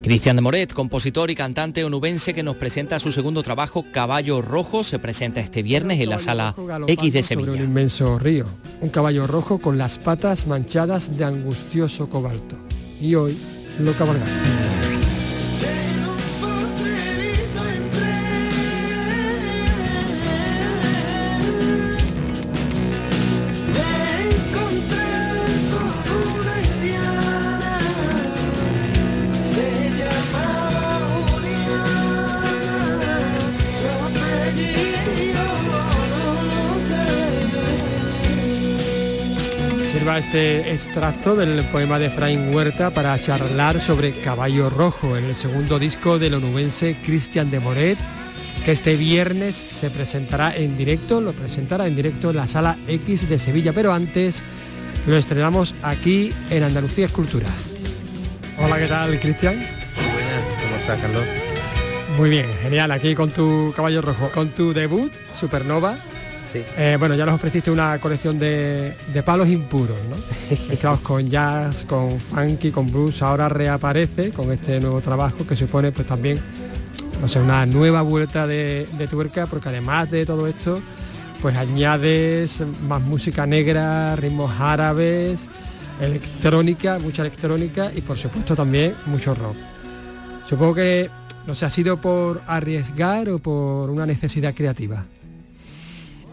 Cristian de Moret, compositor y cantante onubense que nos presenta su segundo trabajo Caballo Rojo, se presenta este viernes en la sala X de Sevilla. un inmenso río, un caballo rojo con las patas manchadas de angustioso cobalto. Y hoy lo cabalgamos. Sirva este extracto del poema de Fraín Huerta para charlar sobre Caballo Rojo, en el segundo disco del onubense Cristian de Moret, que este viernes se presentará en directo, lo presentará en directo en la sala X de Sevilla, pero antes lo estrenamos aquí en Andalucía Escultura. Hola, ¿qué tal, Cristian? Buenas, ¿cómo estás, Carlos? Muy bien, genial, aquí con tu Caballo Rojo, con tu debut, Supernova, Sí. Eh, bueno, ya nos ofreciste una colección de, de palos impuros, ¿no? Mezclados con jazz, con funky, con blues. Ahora reaparece con este nuevo trabajo que supone pues también, no sé, una nueva vuelta de, de tuerca, porque además de todo esto, pues añades más música negra, ritmos árabes, electrónica, mucha electrónica y por supuesto también mucho rock. Supongo que, no sé, ha sido por arriesgar o por una necesidad creativa.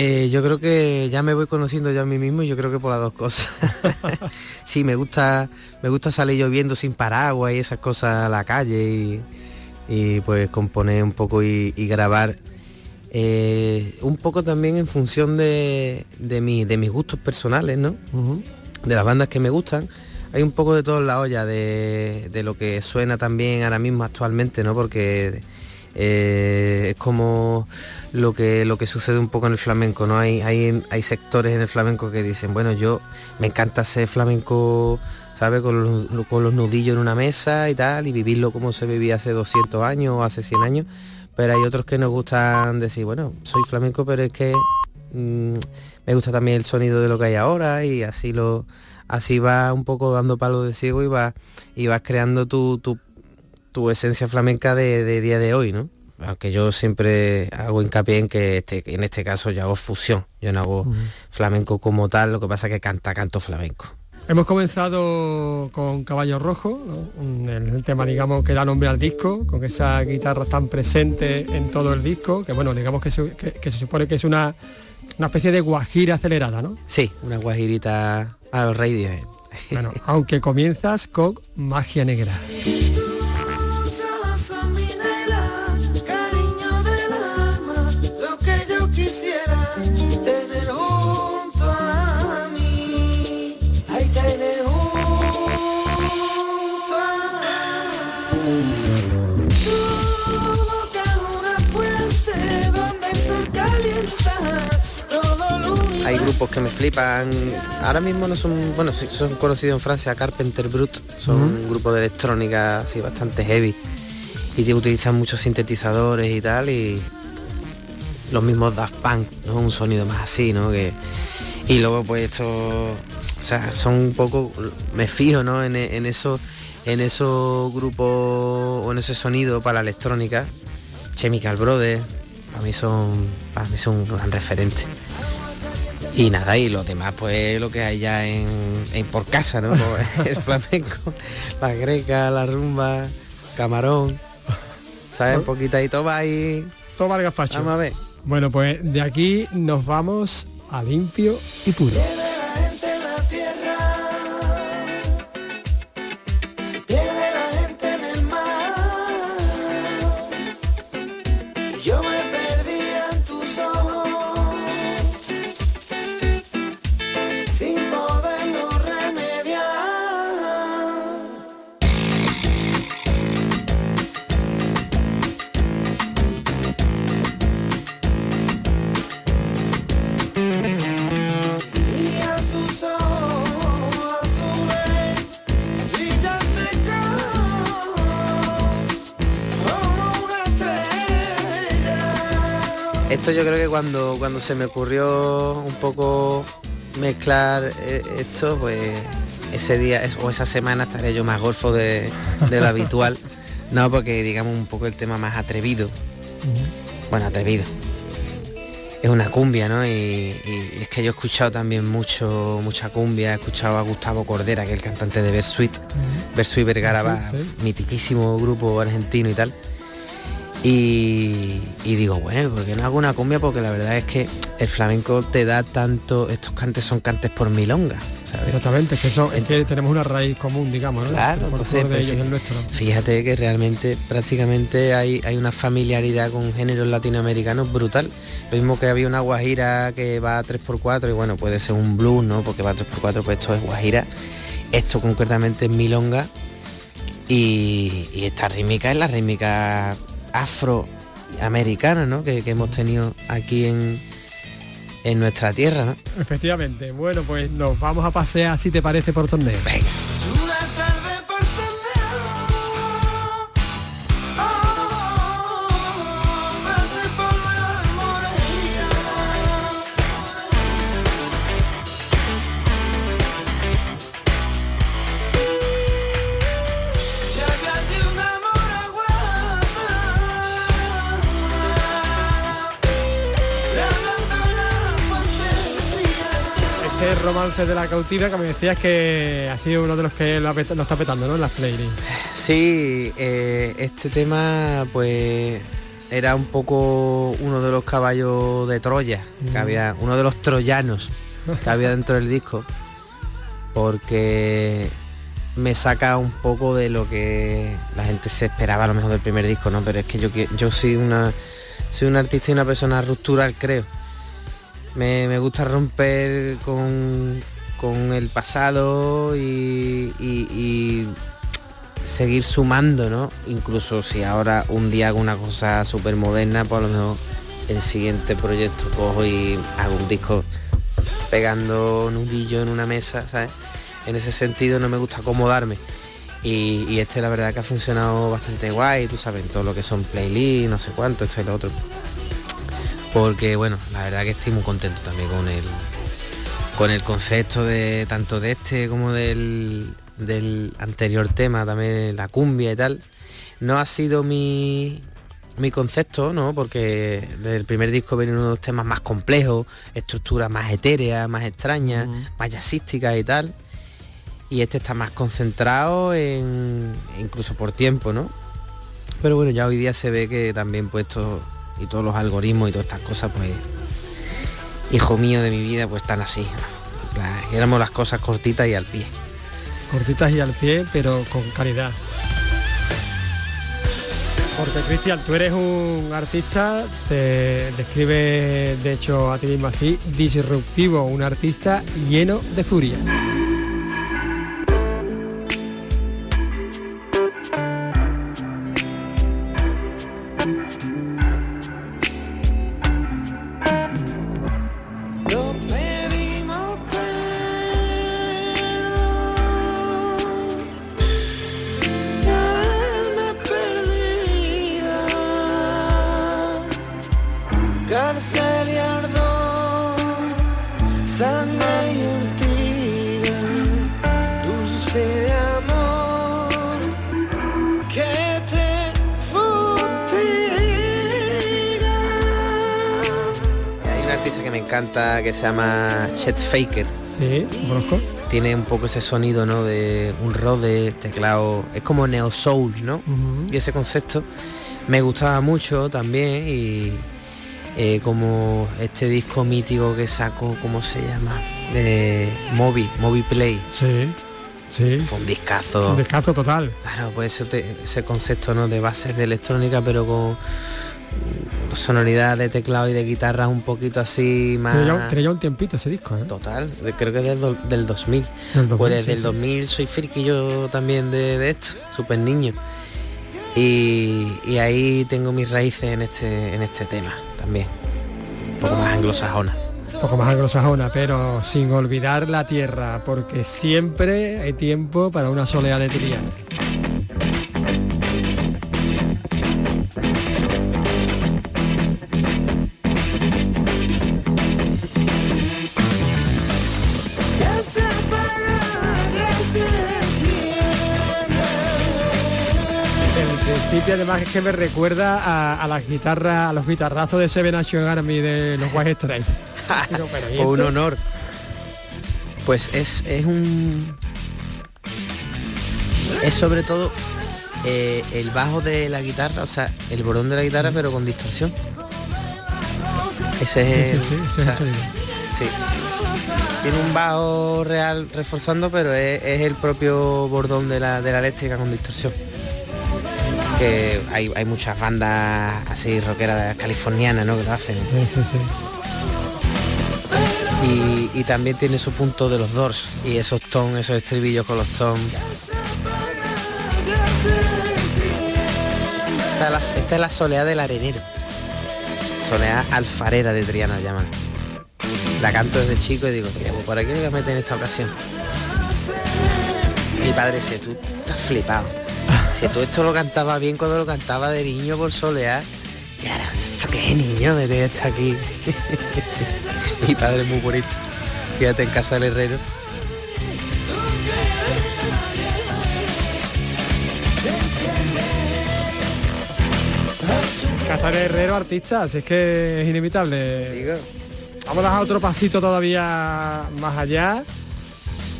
Eh, yo creo que ya me voy conociendo yo a mí mismo y yo creo que por las dos cosas. sí, me gusta, me gusta salir lloviendo sin paraguas y esas cosas a la calle y, y pues componer un poco y, y grabar. eh, un poco también en función de, de, mi- de mis gustos personales, ¿no? De las bandas que me gustan. Hay un poco de todo en la olla, de, de lo que suena también ahora mismo actualmente, ¿no? Porque eh, es como lo que, lo que sucede un poco en el flamenco, ¿no? Hay, hay, hay sectores en el flamenco que dicen, bueno, yo me encanta ser flamenco, ¿sabes? Con los, con los nudillos en una mesa y tal, y vivirlo como se vivía hace 200 años o hace 100 años, pero hay otros que nos gustan decir, bueno, soy flamenco, pero es que mm, me gusta también el sonido de lo que hay ahora y así lo así va un poco dando palos de ciego y vas y vas creando tu, tu esencia flamenca de, de día de hoy, ¿no? Aunque yo siempre hago hincapié en que este, en este caso yo hago fusión, yo no hago flamenco como tal, lo que pasa es que canta canto flamenco. Hemos comenzado con Caballo Rojo, el tema digamos que da nombre al disco, con esa guitarra tan presente en todo el disco, que bueno, digamos que se, que- que se supone que es una, una especie de guajira acelerada, ¿no? Sí, una guajirita a los Radiohead. Bueno, aunque comienzas con Magia Negra. Hay grupos que me flipan. Ahora mismo no son, bueno, son conocidos en Francia, Carpenter Brut, son un grupo de electrónica así bastante heavy y que utilizan muchos sintetizadores y tal y los mismos Daft Punk, ¿no? Un sonido más así, ¿no? Que, y luego pues esto, o sea, son un poco, me fijo, ¿no? En, en eso, en esos grupos o en ese sonido para la electrónica. Chemical Brothers, para mí son, para mí son un gran referente. Y nada, y los demás pues lo que hay ya en, en por casa, ¿no? El flamenco, la greca, la rumba, camarón, ¿sabes? Poquita y toma y Toma el gazpacho. vamos a ver. Bueno, pues de aquí nos vamos a limpio y puro. Esto yo creo que cuando, cuando se me ocurrió un poco mezclar eh, esto, pues ese día o esa semana estaré yo más golfo de, de lo habitual. No, porque digamos un poco el tema más atrevido. Bueno, atrevido. Es una cumbia, ¿no? Y, y es que yo he escuchado también mucho, mucha cumbia, he escuchado a Gustavo Cordera, que es el cantante de Bersuit, Bersuit Vergara, va, Sí, sí. mitiquísimo grupo argentino y tal. Y, y digo, bueno, ¿por qué no hago una cumbia? Porque la verdad es que el flamenco te da tanto, estos cantes son cantes por milonga, ¿sabes? Exactamente, es que, eso, es que tenemos una raíz común, digamos, ¿no? Claro, El entonces, de pues, ellos y sí. el nuestro. Fíjate que realmente prácticamente hay, hay una familiaridad con géneros latinoamericanos brutal. Lo mismo que había una guajira que va a 3x4 y bueno, puede ser un blues, ¿no? Porque va a 3x4, pues esto es guajira. Esto concretamente es milonga. Y, y esta rítmica es la rítmica afroamericana, ¿no? Que, que hemos tenido aquí en, en nuestra tierra, ¿no? Efectivamente. Bueno, pues nos vamos a pasear, si te parece, por torneo. Venga. Romance de la cautiva que me decías que ha sido uno de los que lo, está petando, ¿no? En las playlists. Sí, eh, este tema pues era un poco uno de los caballos de Troya, que había, uno de los troyanos que había dentro del disco, porque me saca un poco de lo que la gente se esperaba a lo mejor del primer disco, ¿no? Pero es que yo, yo soy una soy un artista y una persona ruptural, creo. Me, gusta romper con, con el pasado y, seguir sumando, ¿no? Incluso si ahora un día hago una cosa súper moderna, pues a lo mejor el siguiente proyecto cojo y hago un disco pegando nudillo en una mesa, ¿sabes? En ese sentido no me gusta acomodarme. Y, y este la verdad que ha funcionado bastante guay, tú sabes, todo lo que son playlists, no sé cuánto, esto y lo otro. Porque bueno, la verdad que estoy muy contento también con el con el concepto de tanto de este como del, del anterior tema, también la cumbia y tal. No ha sido mi, mi concepto, ¿no? Porque del primer disco vienen unos temas más complejos, estructuras más etéreas, más extrañas, más jazzísticas y tal. Y este está más concentrado en incluso por tiempo, ¿no? Pero bueno, ya hoy día se ve que también puesto y todos los algoritmos y todas estas cosas, pues hijo mío de mi vida, pues están así. Éramos las cosas cortitas y al pie. Cortitas y al pie, pero con calidad. Porque Cristian, tú eres un artista, te describe de hecho a ti mismo así, disruptivo, un artista lleno de furia. Que se llama Chet Faker. Sí, conozco. Tiene un poco ese sonido, ¿no? De un rode, teclado. Es como neo soul, ¿no? Y ese concepto me gustaba mucho también y eh, como este disco mítico que sacó, ¿cómo se llama? De Moby, Moby Play. Sí, sí. Fue un discazo. Un descanso total. Claro, pues eso te- ese concepto ¿no? de bases de electrónica, pero con sonoridad de teclado y de guitarra un poquito así más... Ya un tiempito ese disco, ¿eh? Total, creo que es del, do- del 2000. Del 2000, pues desde sí, el sí. 2000 soy friki yo también de, de esto, súper niño. Y, y ahí tengo mis raíces en este, en este tema también. Un poco más anglosajona. Un poco más anglosajona, pero sin olvidar la tierra, porque siempre hay tiempo para una soleá de Triana. Además es que me recuerda a, a las guitarras, a los guitarrazos de Seven Nation Army de los White Stripes. Digo, pero, ¿y o un honor. Pues es, es un... Es sobre todo eh, el bajo de la guitarra, o sea, el borón de la guitarra pero con distorsión. Ese es Sí, sí, el- sí, ese o es sea, el sonido. sí. Tiene un bajo real reforzando, pero es, es el propio bordón de la, de la eléctrica con distorsión. Que hay, hay muchas bandas así rockeras californianas ¿no? que lo hacen. Sí, sí, sí. Y, y también tiene su punto de los doors y esos tones, esos estribillos con los tones. Esta es, la, esta es la soleá del arenero. Soleá alfarera de Triana la llaman. La canto desde chico y digo, "Tío, pues por aquí me voy a meter en esta ocasión. Mi padre dice, tú estás flipado. Si tú esto lo cantaba bien cuando lo cantaba de niño por soleá, ya era, ¿esto qué es niño? Mete esto aquí. Mi padre es muy bonito. Fíjate en casa del herrero. Casa de Herrero, artista, si es que es inevitable. Vamos a dar otro pasito todavía más allá,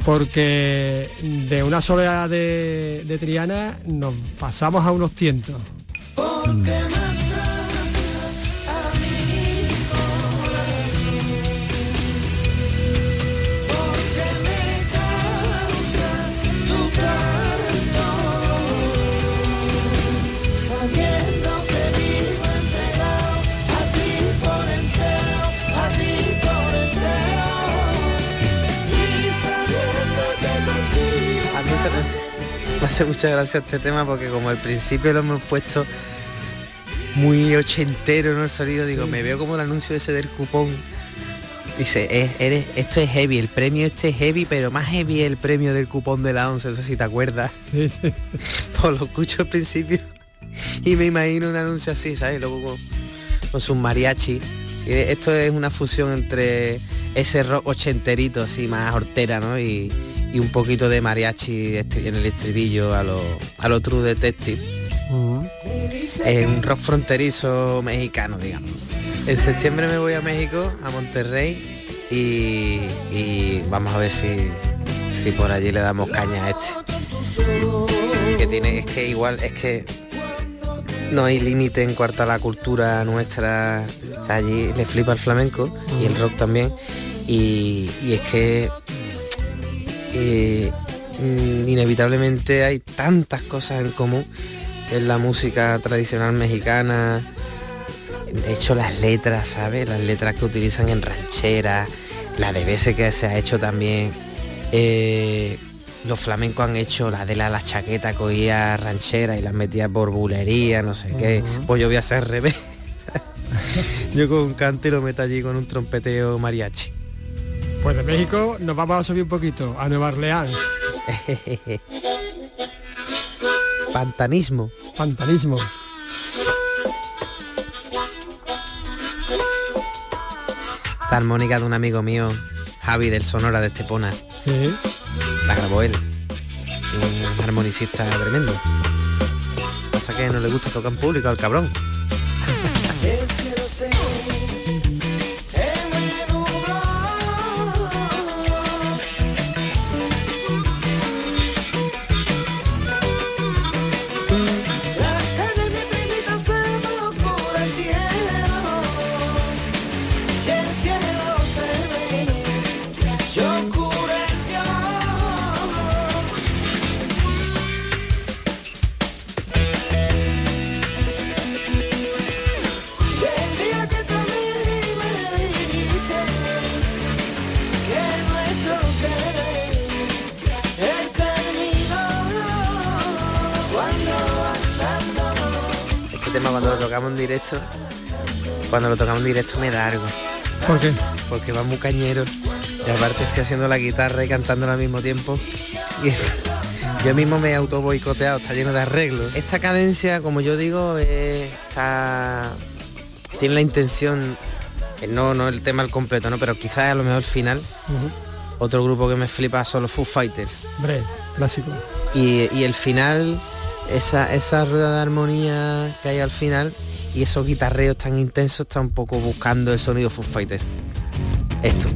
porque de una soledad de, Triana nos pasamos a unos tientos. Hace mucha gracia este tema porque como al principio lo hemos puesto muy ochentero, ¿no? El sonido, digo, me veo como el anuncio ese del cupón. Dice, "Es- eres, esto es heavy, el premio este es heavy, pero más heavy el premio del cupón de la 11, no sé si te acuerdas. Sí, sí. Pues lo escucho al principio y me imagino un anuncio así, ¿sabes? Luego con, con sus mariachi. Y esto es una fusión entre ese rock ochenterito así más hortera, ¿no? Y, y un poquito de mariachi en el estribillo a lo, a lo True Detective. Es un rock fronterizo mexicano, digamos. En septiembre me voy a México, a Monterrey, y, y vamos a ver si, si por allí le damos caña a este. Que tiene, es que igual, es que no hay límite en cuanto a la cultura nuestra. O sea, allí le flipa el flamenco y el rock también. Y, y es que eh, mm, inevitablemente hay tantas cosas en común en la música tradicional mexicana. De hecho, las letras, ¿sabes? Las letras que utilizan en rancheras, la de veces que se ha hecho también. eh, los flamencos han hecho la de la, la chaqueta, cogía ranchera y las metía por bulería, no sé qué. Pues yo voy a hacer revés. yo con un cante lo meto allí con un trompeteo mariachi. Pues de México nos vamos a subir un poquito a Nueva Orleans, Pantanismo. pantanismo. Esta armónica de un amigo mío, Javi del Sonora de Estepona. Sí. La grabó él. Un armonicista tremendo. Pasa que no le gusta tocar en público al cabrón. Este tema cuando lo tocamos en directo, cuando lo tocamos en directo me da algo. ¿Por qué? Porque va muy cañero. Y aparte estoy haciendo la guitarra y cantando al mismo tiempo. Y yo mismo me he auto boicoteado, está lleno de arreglos. Esta cadencia, como yo digo, eh, está tiene la intención, eh, no, no el tema al completo, ¿no? Pero quizás a lo mejor al final, otro grupo que me flipa son los Foo Fighters. Hombre, clásico. Y, y el final esa, esa rueda de armonía que hay al final y esos guitarreos tan intensos está un poco buscando el sonido Foo Fighters. Esto.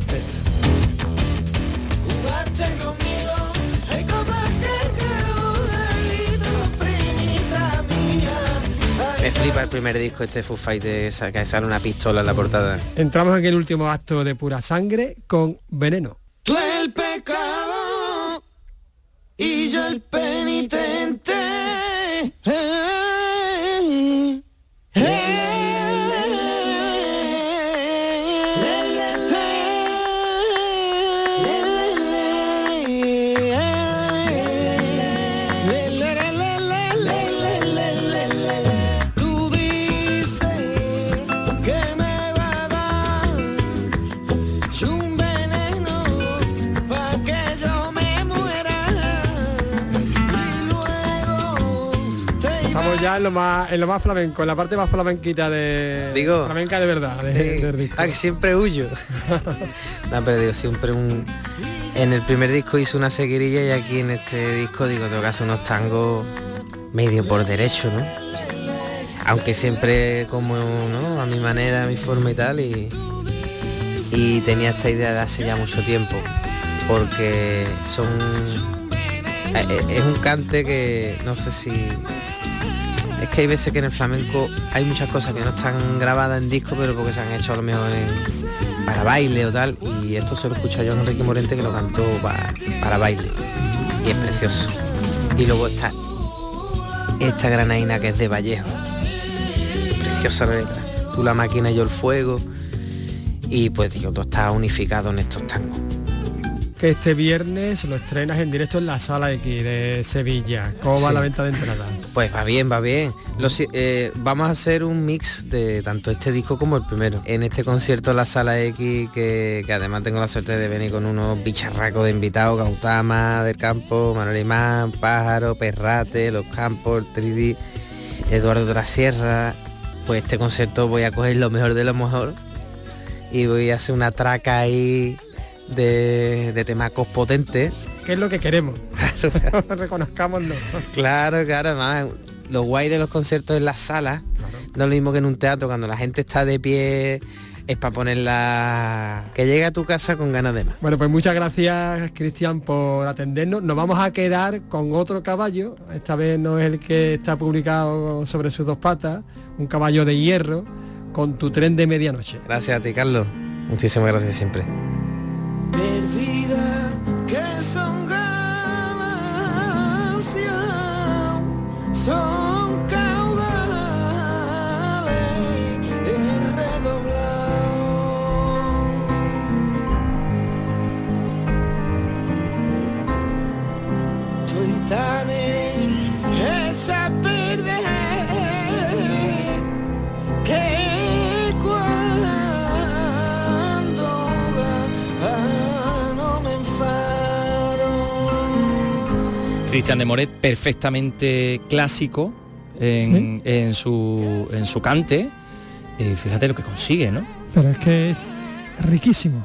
Me flipa el primer disco este Foo Fighters, esa- que sale una pistola en la portada. Entramos en el último acto de pura sangre con veneno. Tú el pecado y yo el penitente. Eh, ya en lo más, en lo más flamenco, en la parte más flamenquita de. Digo. Flamenca de verdad, de- disco. Ah, que siempre huyo. no, pero digo, siempre un... En el primer disco hice una seguirilla y aquí en este disco digo, tengo que hacer unos tangos medio por derecho, ¿no? Aunque siempre como, ¿no? A mi manera, a mi forma y tal, y, y tenía esta idea de hace ya mucho tiempo, porque son... eh, eh, Es un cante que no sé si es que hay veces que en el flamenco hay muchas cosas que no están grabadas en disco, pero porque se han hecho a lo mejor para baile o tal. Y esto se lo escucha yo a Enrique Morente que lo cantó pa- para baile. Y es precioso. Y luego está esta granaina que es de Vallejo. Preciosa la letra. Tú la máquina y yo el fuego. Y pues digo, todo está unificado en estos tangos. Que este viernes lo estrenas en directo en la sala X de Sevilla. ¿Cómo va Sí. la venta de entradas? Pues va bien, va bien. Lo si- eh, vamos a hacer un mix de tanto este disco como el primero. En este concierto en la Sala X, que, que además tengo la suerte de venir con unos bicharracos de invitados, Gautama del Campo, Manuel Imán, Pájaro, Perrate, Los Campos, 3D, Eduardo de la Sierra. Pues este concierto voy a coger lo mejor de lo mejor y voy a hacer una traca ahí de, de temacos potentes. ¿Qué es lo que queremos? Reconozcámoslo. Claro, claro, además lo guay de los conciertos en las salas, no es lo mismo que en un teatro, cuando la gente está de pie es para ponerla... que llegue a tu casa con ganas de más. Bueno, pues muchas gracias, Cristian, por atendernos. Nos vamos a quedar con otro caballo. Esta vez no es el que está publicado sobre sus dos patas, un caballo de hierro, con tu tren de medianoche. Gracias a ti, Carlos. Muchísimas gracias siempre. Perdida que son ganancias, Cristian de Moret, perfectamente clásico en, en su, en su cante. Eh, fíjate lo que consigue, ¿no? Pero es que es riquísimo.